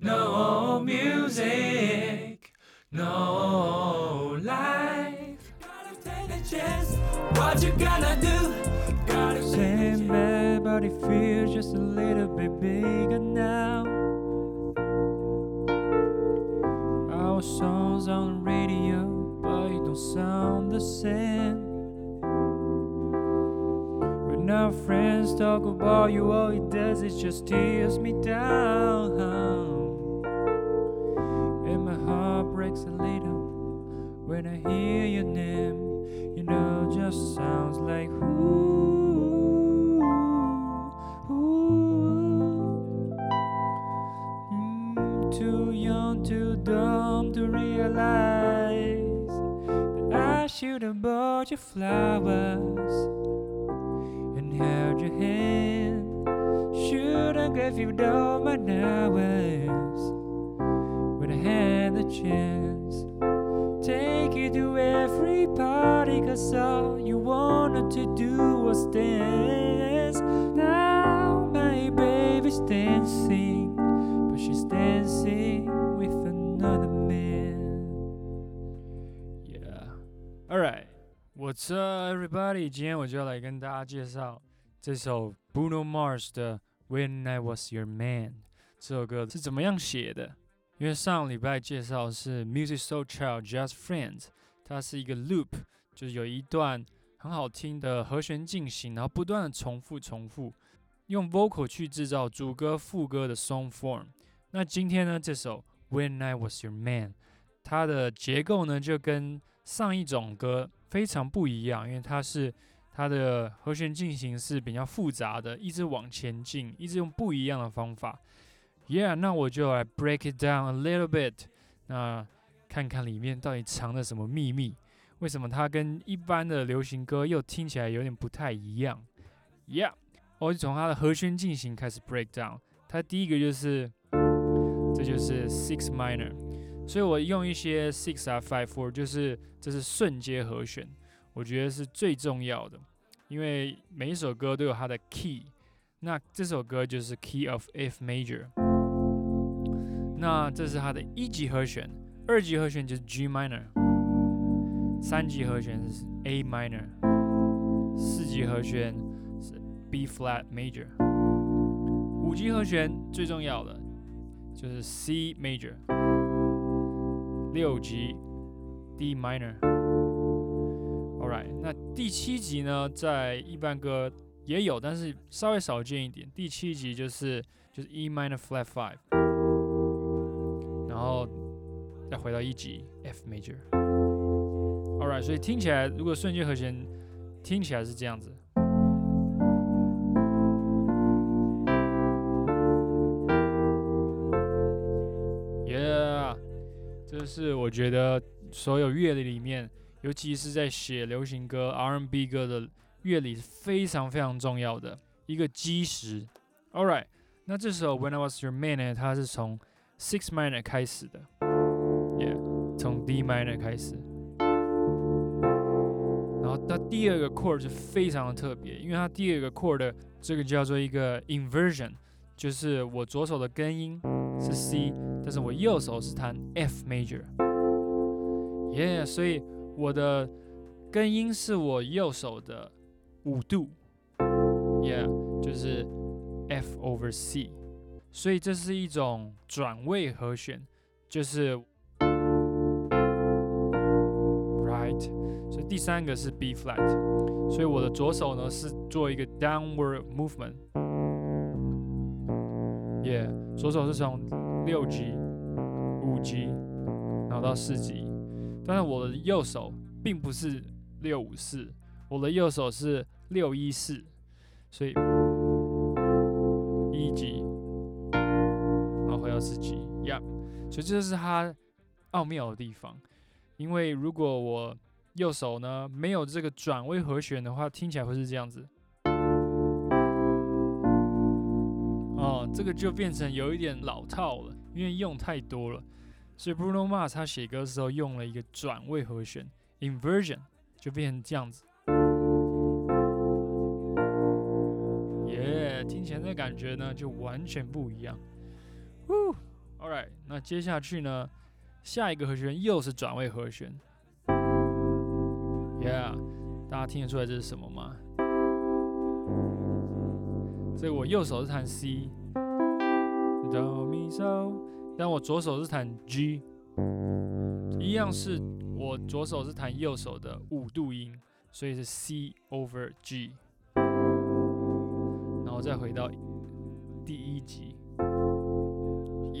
no music, no life. Gotta take a chance. What you gonna do? Gotta Same it feels just a little bit bigger now. Our songs on the radio, but it don't sound the same. When our friends talk about you, all it does is just tears me down. When I hear your name. You know, it just sounds like ooh, ooh. Mm, too young, too dumb to realize that I should have bought you flowers and held your hand. Should have gave you all my hours had the chance. Take you to every party, cause all you wanted to do was dance. Now my baby's dancing, but she's dancing with another man. Yeah. Alright. What's up, everybody？今天我就要来跟大家介绍这首 Bruno Mars 的《When I Was Your Man》这首歌是怎么样写的。 因为上礼拜介绍是 Music So Child Just Friends，它是一个 loop，就是有一段很好听的和弦进行，然后不断的重复重复，用 vocal 去制造主歌副歌的 song form。那今天呢，这首 When I Was Your Man，它的结构呢就跟上一种歌非常不一样，因为它是它的和弦进行是比较复杂的，一直往前进，一直用不一样的方法。Yeah，那我就来 break it down a little bit，那看看里面到底藏了什么秘密？为什么它跟一般的流行歌又听起来有点不太一样？Yeah，我就从它的和弦进行开始 break down。它第一个就是，这就是 six minor，所以我用一些 six 啊 five four，就是这是瞬间和弦，我觉得是最重要的，因为每一首歌都有它的 key，那这首歌就是 key of F major。那这是它的一级和弦，二级和弦就是 G minor，三级和弦是 A minor，四级和弦是 B flat major，五级和弦最重要的就是 C major，六级 D minor。Alright，那第七级呢，在一般歌也有，但是稍微少见一点。第七级就是就是 E minor flat five。然后再回到一级 F major。Alright，所以听起来，如果瞬间和弦听起来是这样子。Yeah，这是我觉得所有乐理里面，尤其是在写流行歌、R&B 歌的乐理非常非常重要的一个基石。Alright，那这首 When I Was Your Man 呢，它是从 Six minor 开始的，Yeah，从 D minor 开始，然后它第二个 chord 是非常的特别，因为它第二个 chord 的这个叫做一个 inversion，就是我左手的根音是 C，但是我右手是弹 F major，Yeah，所以我的根音是我右手的五度，Yeah，就是 F over C。所以这是一种转位和弦，就是 right。所以第三个是 B flat。所以我的左手呢是做一个 downward movement，yeah，左手是从六级、五级，然后到四级。但是我的右手并不是六五四，我的右手是六一四，所以一级。所以这是它奥妙的地方。因为如果我右手呢没有这个转位和弦的话，听起来会是这样子。哦，这个就变成有一点老套了，因为用太多了。所以 Bruno Mars 他写歌的时候用了一个转位和弦 inversion，就变成这样子。耶，听起来那感觉呢就完全不一样。Alright，那接下去呢，下一个和弦又是转位和弦。Yeah，大家听得出来这是什么吗？这个我右手是弹 C，但我左手是弹 G，一样是我左手是弹右手的五度音，所以是 C over G，然后再回到第一级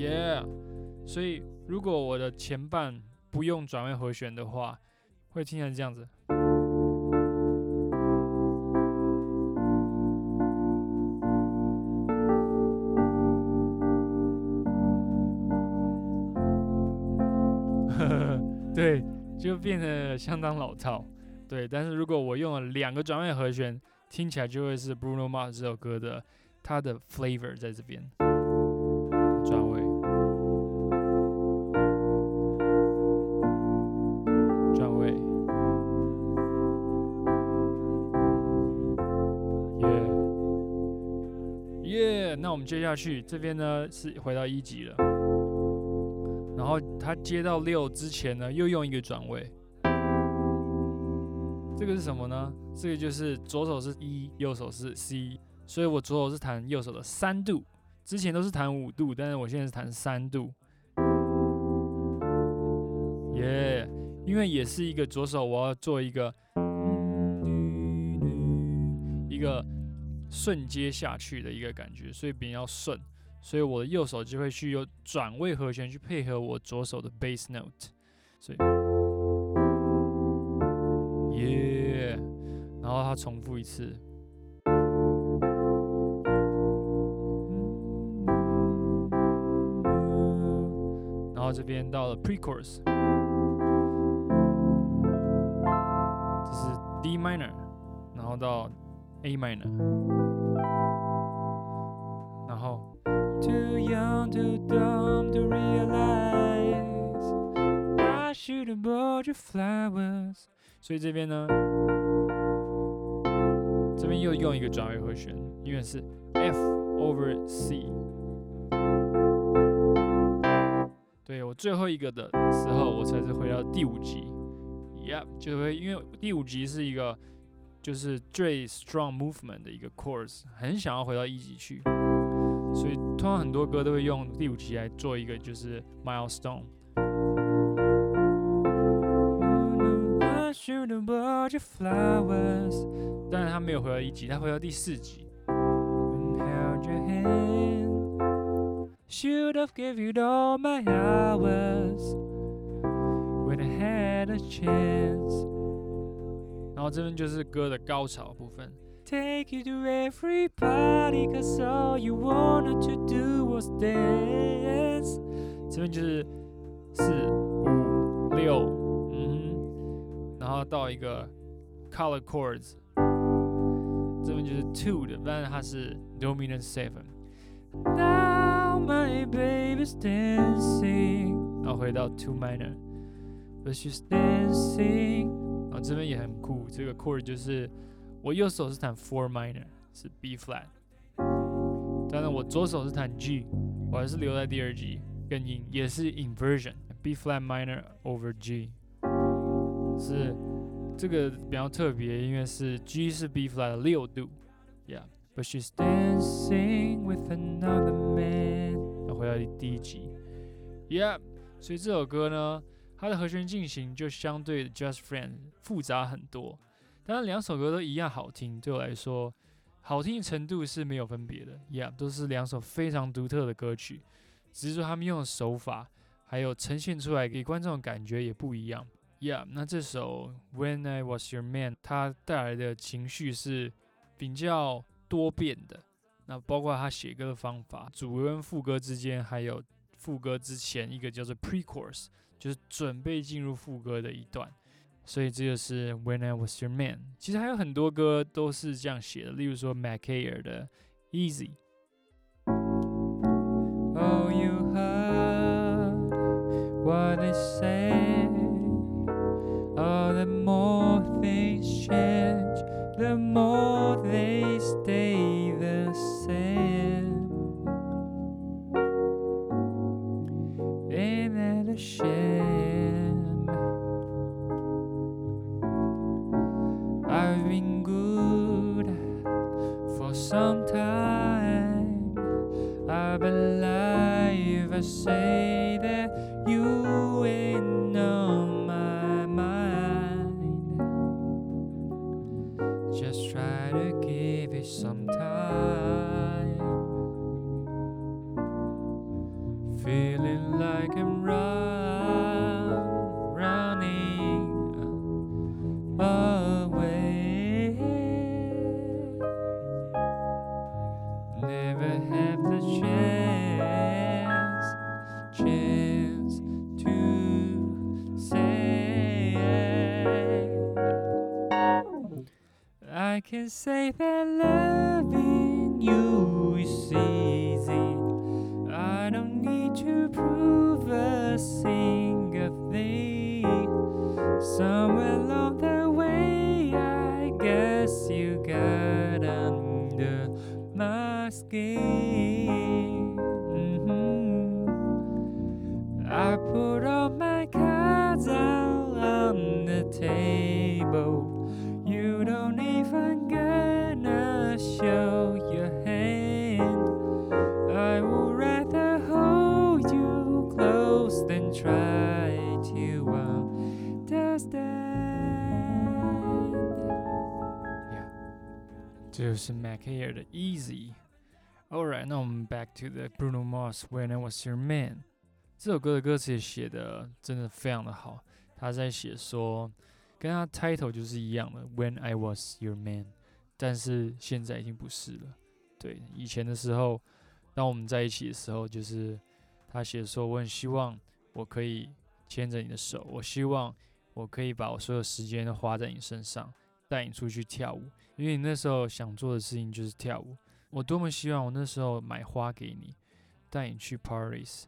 ，Yeah，所以如果我的前半不用转位和弦的话，会听成这样子。对，就变得相当老套。对，但是如果我用了两个转位和弦，听起来就会是 Bruno Mars 这首歌的它的 flavor 在这边。那我们接下去这边呢是回到一级了。然后他接到六之前呢，又用一个转位，这个是什么呢？这个就是左手是一，右手是 C，所以我左手是弹右手的三度，之前都是弹五度，但是我现在是弹三度，耶，因为也是一个左手，我要做一个一个顺接下去的一个感觉，所以比较顺。所以我的右手就会去有转位和弦去配合我左手的 bass note，所以，耶，然后它重复一次，然后这边到了 pre-chorus，这是 D minor，然后到 A minor，然后。Too young, too dumb to realize I should have bought you flowers。所以这边呢，这边又用一个转位和弦，因为是 F over C。对我最后一个的时候，我才是回到第五级。Yep，就会因为第五级是一个就是最 strong movement 的一个 course，很想要回到一级去。所以通常很多歌都会用第五级来做一个就是 milestone。但是他没有回到一级，他回到第四级。Should have give you all my hours when I had a chance。 然后这边就是歌的高潮部分。take you to every party cause all you wanted to do was dance 这边就是四五六嗯然后到一个 color chords 这边就是 two 的但是它是 dominant seven now my baby's dancing 然后回到 two minor but she's dancing 然 这边也很酷这个 chord 就是我右手是弹 four minor，是 B flat，当然我左手是弹 G，我还是留在第二 G，更音，也是 inversion，B flat minor over G，是这个比较特别，因为是 G 是 B flat 的六度，Yeah，but she's dancing with another man，要回到第一 G，yeah，所以这首歌呢，它的和弦进行就相对 Just Friend 复杂很多。当然，两首歌都一样好听，对我来说，好听程度是没有分别的，Yeah，都是两首非常独特的歌曲，只是说他们用的手法，还有呈现出来给观众的感觉也不一样，Yeah。那这首《When I Was Your Man》它带来的情绪是比较多变的，那包括他写歌的方法，主歌跟副歌之间，还有副歌之前一个叫做 Pre-chorus，就是准备进入副歌的一段。所以这就是 When I Was Your Man。其实还有很多歌都是这样写的，例如说 m a c a i r 的 Easy。Been good for some time. I believe I say that you will. Say that loving you is easy. I don't need to prove a single thing. Somewhere along the way, I guess you got under my skin. Mhm. I put all my cards out on the table. 就是 Mac Air 的 Easy。Alright，那我们 back to the Bruno Mars When I Was Your Man。这首歌的歌词也写的真的非常的好，他在写说，跟他 title 就是一样的，When I Was Your Man，但是现在已经不是了。对，以前的时候，当我们在一起的时候，就是他写说，我很希望我可以牵着你的手，我希望我可以把我所有时间都花在你身上，带你出去跳舞，因为你那时候想做的事情就是跳舞。我多么希望我那时候买花给你，带你去 Paris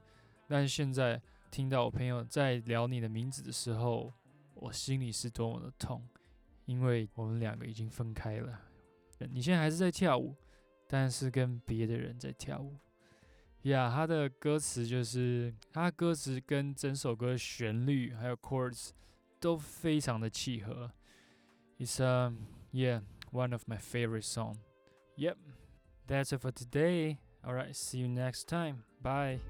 但是现在听到我朋友在聊你的名字的时候，我心里是多么的痛，因为我们两个已经分开了。你现在还是在跳舞，但是跟别的人在跳舞。呀、他的歌词就是他歌词跟整首歌旋律还有 chords 都非常的契合。It's um yeah one of my favorite song. Yep, that's it for today. Alright, see you next time. Bye.